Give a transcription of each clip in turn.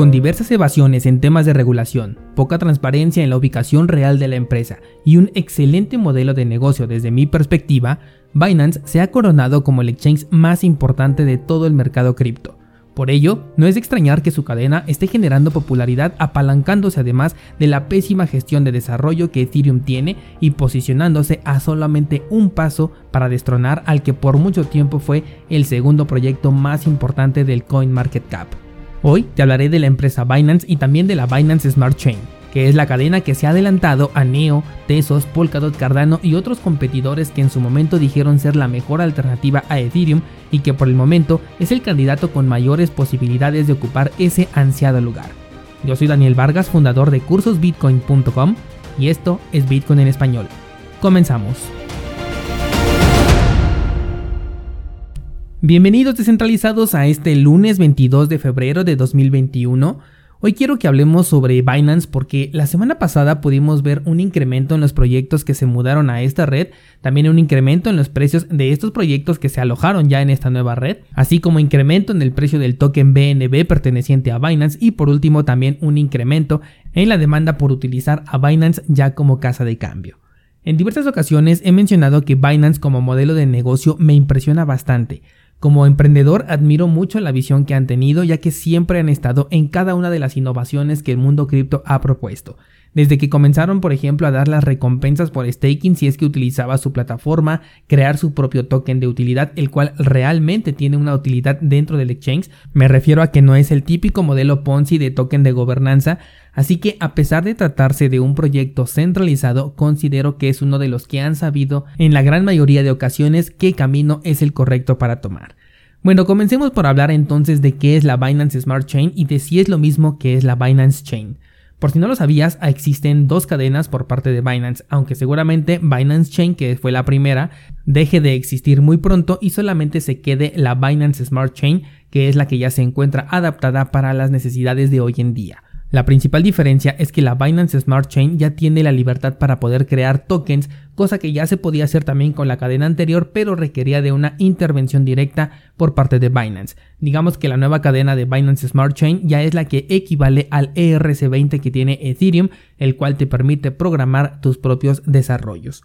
Con diversas evasiones en temas de regulación, poca transparencia en la ubicación real de la empresa y un excelente modelo de negocio desde mi perspectiva, Binance se ha coronado como el exchange más importante de todo el mercado cripto. Por ello, no es extrañar que su cadena esté generando popularidad apalancándose además de la pésima gestión de desarrollo que Ethereum tiene y posicionándose a solamente un paso para destronar al que por mucho tiempo fue el segundo proyecto más importante del CoinMarketCap. Hoy te hablaré de la empresa Binance y también de la Binance Smart Chain, que es la cadena que se ha adelantado a Neo, Tesos, Polkadot, Cardano y otros competidores que en su momento dijeron ser la mejor alternativa a Ethereum y que por el momento es el candidato con mayores posibilidades de ocupar ese ansiado lugar. Yo soy Daniel Vargas, fundador de cursosbitcoin.com y esto es Bitcoin en español. Comenzamos. Bienvenidos descentralizados a este lunes 22 de febrero de 2021. Hoy quiero que hablemos sobre Binance porque la semana pasada pudimos ver un incremento en los proyectos que se mudaron a esta red, también un incremento en los precios de estos proyectos que se alojaron ya en esta nueva red, así como incremento en el precio del token BNB perteneciente a Binance y por último también un incremento en la demanda por utilizar a Binance ya como casa de cambio. En diversas ocasiones he mencionado que Binance como modelo de negocio me impresiona bastante. Como emprendedor admiro mucho la visión que han tenido ya que siempre han estado en cada una de las innovaciones que el mundo cripto ha propuesto. Desde que comenzaron, por ejemplo, a dar las recompensas por staking si es que utilizaba su plataforma, crear su propio token de utilidad, el cual realmente tiene una utilidad dentro del exchange. Me refiero a que no es el típico modelo Ponzi de token de gobernanza, así que a pesar de tratarse de un proyecto centralizado, considero que es uno de los que han sabido en la gran mayoría de ocasiones qué camino es el correcto para tomar. Bueno, comencemos por hablar entonces de qué es la Binance Smart Chain y de si es lo mismo que es la Binance Chain. Por si no lo sabías, existen dos cadenas por parte de Binance, aunque seguramente Binance Chain, que fue la primera, deje de existir muy pronto y solamente se quede la Binance Smart Chain, que es la que ya se encuentra adaptada para las necesidades de hoy en día. La principal diferencia es que la Binance Smart Chain ya tiene la libertad para poder crear tokens, cosa que ya se podía hacer también con la cadena anterior, pero requería de una intervención directa por parte de Binance. Digamos que la nueva cadena de Binance Smart Chain ya es la que equivale al ERC20 que tiene Ethereum, el cual te permite programar tus propios desarrollos.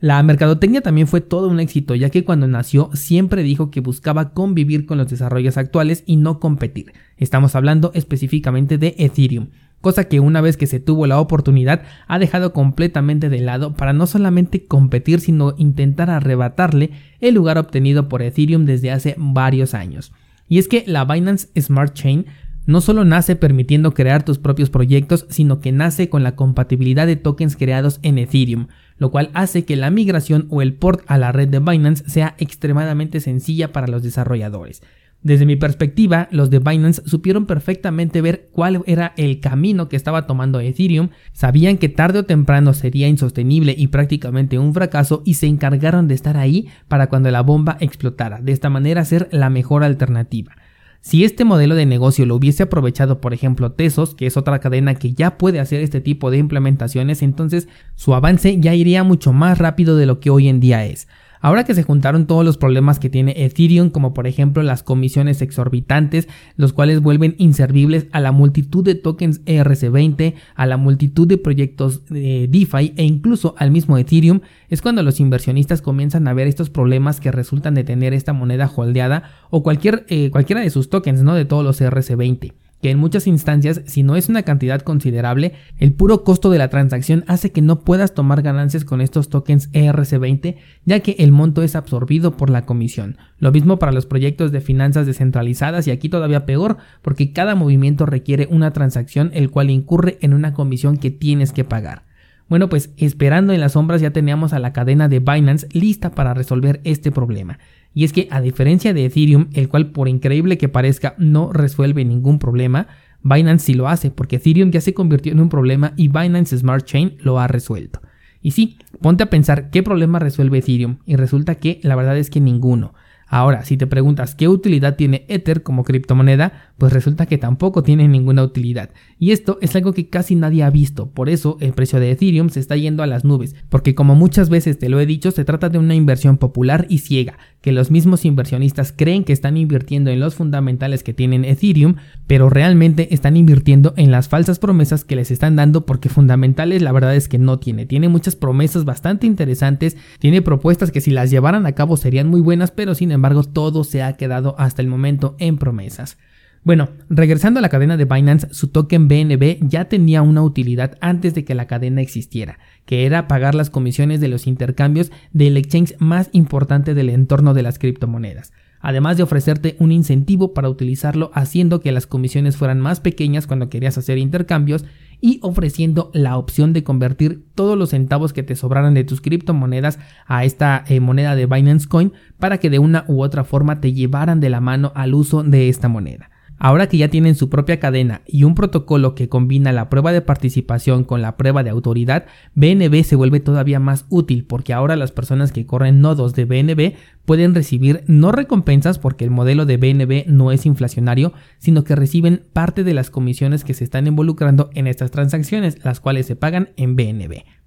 La mercadotecnia también fue todo un éxito, ya que cuando nació siempre dijo que buscaba convivir con los desarrollos actuales y no competir. Estamos hablando específicamente de Ethereum, cosa que una vez que se tuvo la oportunidad ha dejado completamente de lado para no solamente competir, sino intentar arrebatarle el lugar obtenido por Ethereum desde hace varios años. Y es que la Binance Smart Chain no solo nace permitiendo crear tus propios proyectos, sino que nace con la compatibilidad de tokens creados en Ethereum, lo cual hace que la migración o el port a la red de Binance sea extremadamente sencilla para los desarrolladores. Desde mi perspectiva, los de Binance supieron perfectamente ver cuál era el camino que estaba tomando Ethereum, sabían que tarde o temprano sería insostenible y prácticamente un fracaso y se encargaron de estar ahí para cuando la bomba explotara, de esta manera ser la mejor alternativa. Si este modelo de negocio lo hubiese aprovechado, por ejemplo, Tesos, que es otra cadena que ya puede hacer este tipo de implementaciones, entonces su avance ya iría mucho más rápido de lo que hoy en día es. Ahora que se juntaron todos los problemas que tiene Ethereum, como por ejemplo las comisiones exorbitantes, los cuales vuelven inservibles a la multitud de tokens ERC20, a la multitud de proyectos de DeFi e incluso al mismo Ethereum, es cuando los inversionistas comienzan a ver estos problemas que resultan de tener esta moneda holdeada o cualquier, eh, cualquiera de sus tokens, ¿no? De todos los ERC20 que en muchas instancias, si no es una cantidad considerable, el puro costo de la transacción hace que no puedas tomar ganancias con estos tokens ERC20, ya que el monto es absorbido por la comisión. Lo mismo para los proyectos de finanzas descentralizadas y aquí todavía peor, porque cada movimiento requiere una transacción el cual incurre en una comisión que tienes que pagar. Bueno, pues esperando en las sombras ya teníamos a la cadena de Binance lista para resolver este problema. Y es que a diferencia de Ethereum, el cual por increíble que parezca no resuelve ningún problema, Binance sí lo hace, porque Ethereum ya se convirtió en un problema y Binance Smart Chain lo ha resuelto. Y sí, ponte a pensar qué problema resuelve Ethereum y resulta que la verdad es que ninguno. Ahora, si te preguntas qué utilidad tiene Ether como criptomoneda, pues resulta que tampoco tiene ninguna utilidad. Y esto es algo que casi nadie ha visto, por eso el precio de Ethereum se está yendo a las nubes, porque como muchas veces te lo he dicho, se trata de una inversión popular y ciega, que los mismos inversionistas creen que están invirtiendo en los fundamentales que tienen Ethereum, pero realmente están invirtiendo en las falsas promesas que les están dando porque fundamentales la verdad es que no tiene. Tiene muchas promesas bastante interesantes, tiene propuestas que si las llevaran a cabo serían muy buenas, pero sin embargo todo se ha quedado hasta el momento en promesas. Bueno, regresando a la cadena de Binance, su token BNB ya tenía una utilidad antes de que la cadena existiera, que era pagar las comisiones de los intercambios del exchange más importante del entorno de las criptomonedas, además de ofrecerte un incentivo para utilizarlo haciendo que las comisiones fueran más pequeñas cuando querías hacer intercambios y ofreciendo la opción de convertir todos los centavos que te sobraran de tus criptomonedas a esta eh, moneda de Binance Coin para que de una u otra forma te llevaran de la mano al uso de esta moneda. Ahora que ya tienen su propia cadena y un protocolo que combina la prueba de participación con la prueba de autoridad, BNB se vuelve todavía más útil porque ahora las personas que corren nodos de BNB pueden recibir no recompensas porque el modelo de BNB no es inflacionario, sino que reciben parte de las comisiones que se están involucrando en estas transacciones, las cuales se pagan en BNB.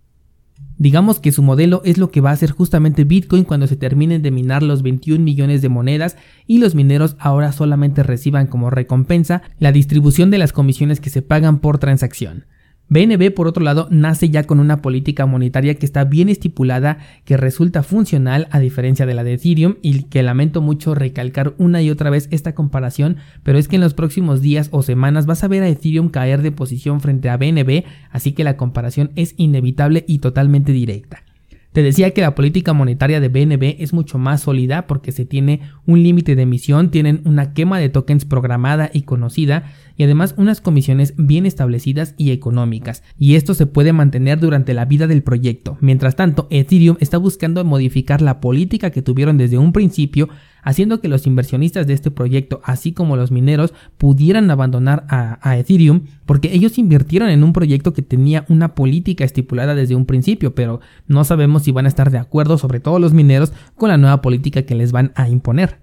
Digamos que su modelo es lo que va a hacer justamente Bitcoin cuando se terminen de minar los 21 millones de monedas y los mineros ahora solamente reciban como recompensa la distribución de las comisiones que se pagan por transacción. BNB, por otro lado, nace ya con una política monetaria que está bien estipulada, que resulta funcional a diferencia de la de Ethereum y que lamento mucho recalcar una y otra vez esta comparación, pero es que en los próximos días o semanas vas a ver a Ethereum caer de posición frente a BNB, así que la comparación es inevitable y totalmente directa. Te decía que la política monetaria de BNB es mucho más sólida porque se tiene un límite de emisión, tienen una quema de tokens programada y conocida y además unas comisiones bien establecidas y económicas, y esto se puede mantener durante la vida del proyecto. Mientras tanto, Ethereum está buscando modificar la política que tuvieron desde un principio haciendo que los inversionistas de este proyecto, así como los mineros, pudieran abandonar a, Ethereum, porque ellos invirtieron en un proyecto que tenía una política estipulada desde un principio, pero no sabemos si van a estar de acuerdo, sobre todo los mineros, con la nueva política que les van a imponer.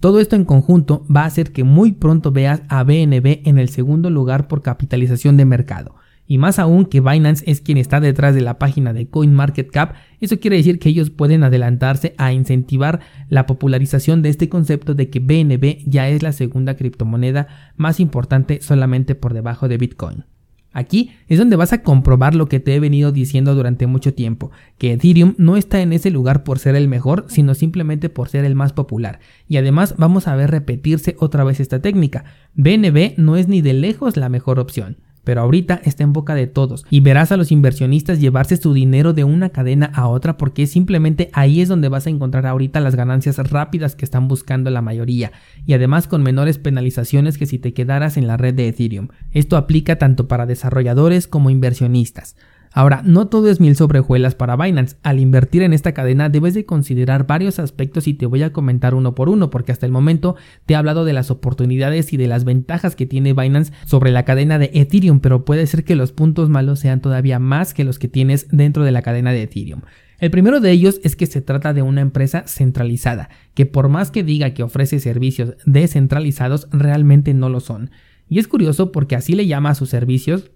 Todo esto en conjunto va a hacer que muy pronto veas a BNB en el segundo lugar por capitalización de mercado. Y más aún que Binance es quien está detrás de la página de CoinMarketCap, eso quiere decir que ellos pueden adelantarse a incentivar la popularización de este concepto de que BNB ya es la segunda criptomoneda más importante solamente por debajo de Bitcoin. Aquí es donde vas a comprobar lo que te he venido diciendo durante mucho tiempo, que Ethereum no está en ese lugar por ser el mejor, sino simplemente por ser el más popular. Y además vamos a ver repetirse otra vez esta técnica. BNB no es ni de lejos la mejor opción pero ahorita está en boca de todos y verás a los inversionistas llevarse su dinero de una cadena a otra porque simplemente ahí es donde vas a encontrar ahorita las ganancias rápidas que están buscando la mayoría y además con menores penalizaciones que si te quedaras en la red de Ethereum. Esto aplica tanto para desarrolladores como inversionistas. Ahora, no todo es mil sobrejuelas para Binance. Al invertir en esta cadena debes de considerar varios aspectos y te voy a comentar uno por uno porque hasta el momento te he hablado de las oportunidades y de las ventajas que tiene Binance sobre la cadena de Ethereum, pero puede ser que los puntos malos sean todavía más que los que tienes dentro de la cadena de Ethereum. El primero de ellos es que se trata de una empresa centralizada, que por más que diga que ofrece servicios descentralizados, realmente no lo son. Y es curioso porque así le llama a sus servicios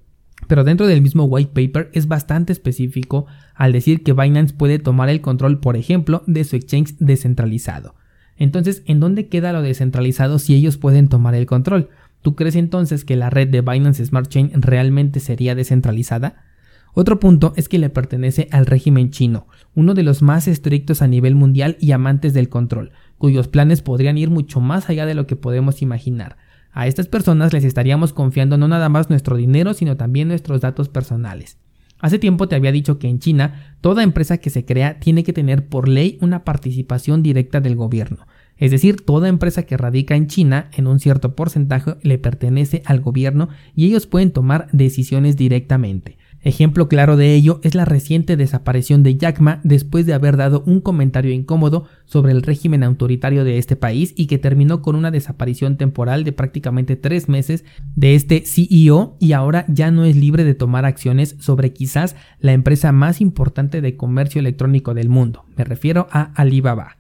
pero dentro del mismo white paper es bastante específico al decir que Binance puede tomar el control, por ejemplo, de su exchange descentralizado. Entonces, ¿en dónde queda lo descentralizado si ellos pueden tomar el control? ¿Tú crees entonces que la red de Binance Smart Chain realmente sería descentralizada? Otro punto es que le pertenece al régimen chino, uno de los más estrictos a nivel mundial y amantes del control, cuyos planes podrían ir mucho más allá de lo que podemos imaginar. A estas personas les estaríamos confiando no nada más nuestro dinero, sino también nuestros datos personales. Hace tiempo te había dicho que en China toda empresa que se crea tiene que tener por ley una participación directa del gobierno. Es decir, toda empresa que radica en China en un cierto porcentaje le pertenece al gobierno y ellos pueden tomar decisiones directamente. Ejemplo claro de ello es la reciente desaparición de Jack Ma después de haber dado un comentario incómodo sobre el régimen autoritario de este país y que terminó con una desaparición temporal de prácticamente tres meses de este CEO y ahora ya no es libre de tomar acciones sobre quizás la empresa más importante de comercio electrónico del mundo. Me refiero a Alibaba.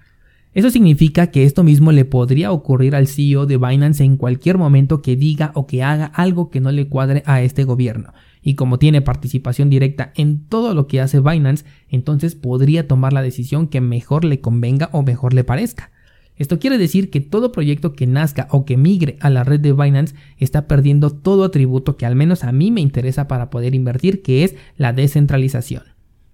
Eso significa que esto mismo le podría ocurrir al CEO de Binance en cualquier momento que diga o que haga algo que no le cuadre a este gobierno. Y como tiene participación directa en todo lo que hace Binance, entonces podría tomar la decisión que mejor le convenga o mejor le parezca. Esto quiere decir que todo proyecto que nazca o que migre a la red de Binance está perdiendo todo atributo que al menos a mí me interesa para poder invertir, que es la descentralización.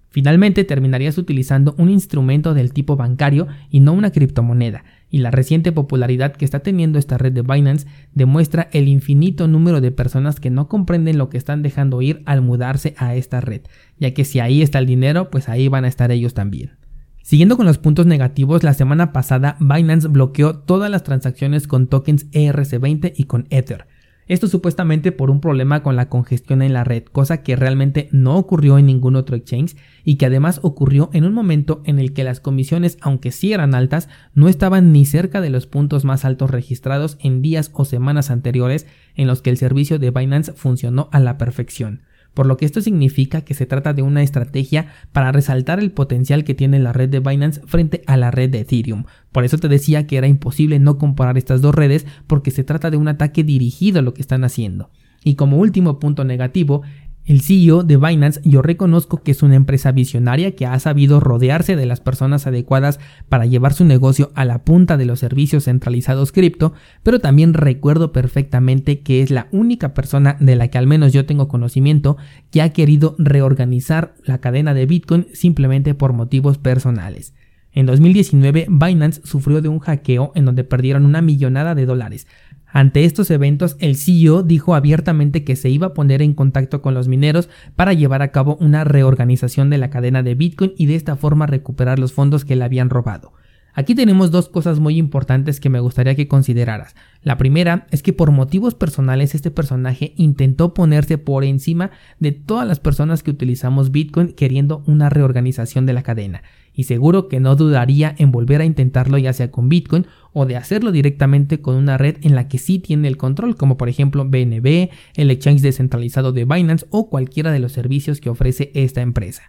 Finalmente terminarías utilizando un instrumento del tipo bancario y no una criptomoneda, y la reciente popularidad que está teniendo esta red de Binance demuestra el infinito número de personas que no comprenden lo que están dejando ir al mudarse a esta red, ya que si ahí está el dinero, pues ahí van a estar ellos también. Siguiendo con los puntos negativos, la semana pasada Binance bloqueó todas las transacciones con tokens ERC20 y con Ether, esto supuestamente por un problema con la congestión en la red, cosa que realmente no ocurrió en ningún otro exchange y que además ocurrió en un momento en el que las comisiones, aunque sí eran altas, no estaban ni cerca de los puntos más altos registrados en días o semanas anteriores en los que el servicio de Binance funcionó a la perfección por lo que esto significa que se trata de una estrategia para resaltar el potencial que tiene la red de Binance frente a la red de Ethereum. Por eso te decía que era imposible no comparar estas dos redes porque se trata de un ataque dirigido a lo que están haciendo. Y como último punto negativo, el CEO de Binance yo reconozco que es una empresa visionaria que ha sabido rodearse de las personas adecuadas para llevar su negocio a la punta de los servicios centralizados cripto, pero también recuerdo perfectamente que es la única persona de la que al menos yo tengo conocimiento que ha querido reorganizar la cadena de Bitcoin simplemente por motivos personales. En 2019 Binance sufrió de un hackeo en donde perdieron una millonada de dólares, ante estos eventos, el CEO dijo abiertamente que se iba a poner en contacto con los mineros para llevar a cabo una reorganización de la cadena de Bitcoin y de esta forma recuperar los fondos que le habían robado. Aquí tenemos dos cosas muy importantes que me gustaría que consideraras. La primera es que por motivos personales este personaje intentó ponerse por encima de todas las personas que utilizamos Bitcoin queriendo una reorganización de la cadena y seguro que no dudaría en volver a intentarlo ya sea con Bitcoin o de hacerlo directamente con una red en la que sí tiene el control, como por ejemplo BNB, el exchange descentralizado de Binance o cualquiera de los servicios que ofrece esta empresa.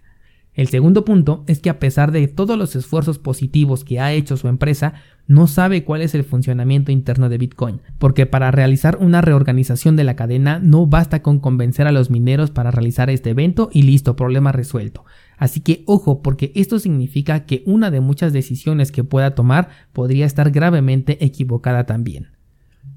El segundo punto es que a pesar de todos los esfuerzos positivos que ha hecho su empresa, no sabe cuál es el funcionamiento interno de Bitcoin, porque para realizar una reorganización de la cadena no basta con convencer a los mineros para realizar este evento y listo, problema resuelto. Así que ojo, porque esto significa que una de muchas decisiones que pueda tomar podría estar gravemente equivocada también.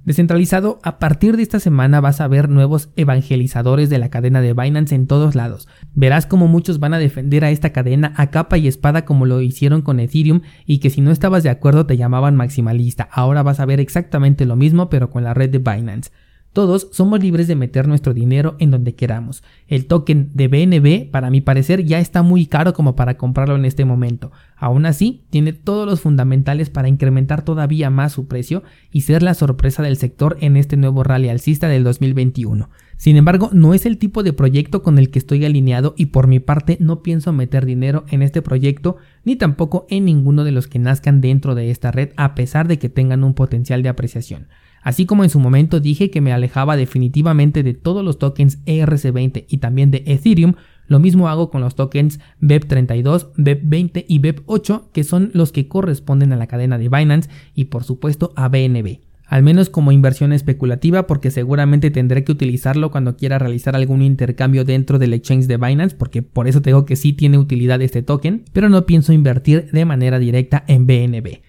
Descentralizado, a partir de esta semana vas a ver nuevos evangelizadores de la cadena de Binance en todos lados. Verás como muchos van a defender a esta cadena a capa y espada como lo hicieron con Ethereum y que si no estabas de acuerdo te llamaban maximalista. Ahora vas a ver exactamente lo mismo pero con la red de Binance. Todos somos libres de meter nuestro dinero en donde queramos. El token de BNB, para mi parecer, ya está muy caro como para comprarlo en este momento. Aún así, tiene todos los fundamentales para incrementar todavía más su precio y ser la sorpresa del sector en este nuevo rally alcista del 2021. Sin embargo, no es el tipo de proyecto con el que estoy alineado y por mi parte no pienso meter dinero en este proyecto ni tampoco en ninguno de los que nazcan dentro de esta red a pesar de que tengan un potencial de apreciación. Así como en su momento dije que me alejaba definitivamente de todos los tokens ERC20 y también de Ethereum, lo mismo hago con los tokens BEP32, BEP20 y BEP8, que son los que corresponden a la cadena de Binance y por supuesto a BNB. Al menos como inversión especulativa porque seguramente tendré que utilizarlo cuando quiera realizar algún intercambio dentro del exchange de Binance porque por eso tengo que sí tiene utilidad este token, pero no pienso invertir de manera directa en BNB.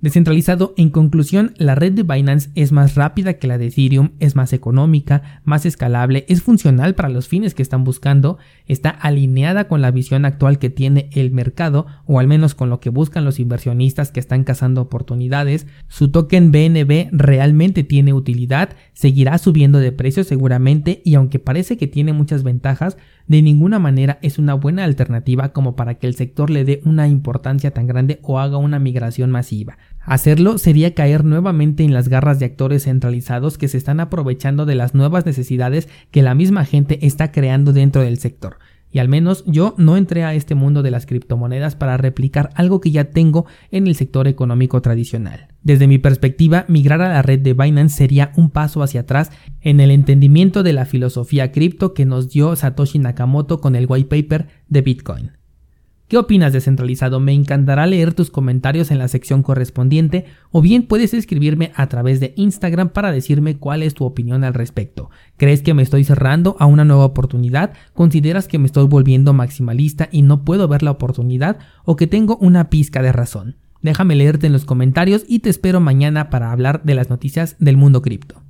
Descentralizado, en conclusión, la red de Binance es más rápida que la de Ethereum, es más económica, más escalable, es funcional para los fines que están buscando, está alineada con la visión actual que tiene el mercado, o al menos con lo que buscan los inversionistas que están cazando oportunidades, su token BNB realmente tiene utilidad, seguirá subiendo de precio seguramente y aunque parece que tiene muchas ventajas, de ninguna manera es una buena alternativa como para que el sector le dé una importancia tan grande o haga una migración masiva. Hacerlo sería caer nuevamente en las garras de actores centralizados que se están aprovechando de las nuevas necesidades que la misma gente está creando dentro del sector. Y al menos yo no entré a este mundo de las criptomonedas para replicar algo que ya tengo en el sector económico tradicional. Desde mi perspectiva, migrar a la red de Binance sería un paso hacia atrás en el entendimiento de la filosofía cripto que nos dio Satoshi Nakamoto con el white paper de Bitcoin. ¿Qué opinas descentralizado? Me encantará leer tus comentarios en la sección correspondiente o bien puedes escribirme a través de Instagram para decirme cuál es tu opinión al respecto. ¿Crees que me estoy cerrando a una nueva oportunidad? ¿Consideras que me estoy volviendo maximalista y no puedo ver la oportunidad o que tengo una pizca de razón? Déjame leerte en los comentarios y te espero mañana para hablar de las noticias del mundo cripto.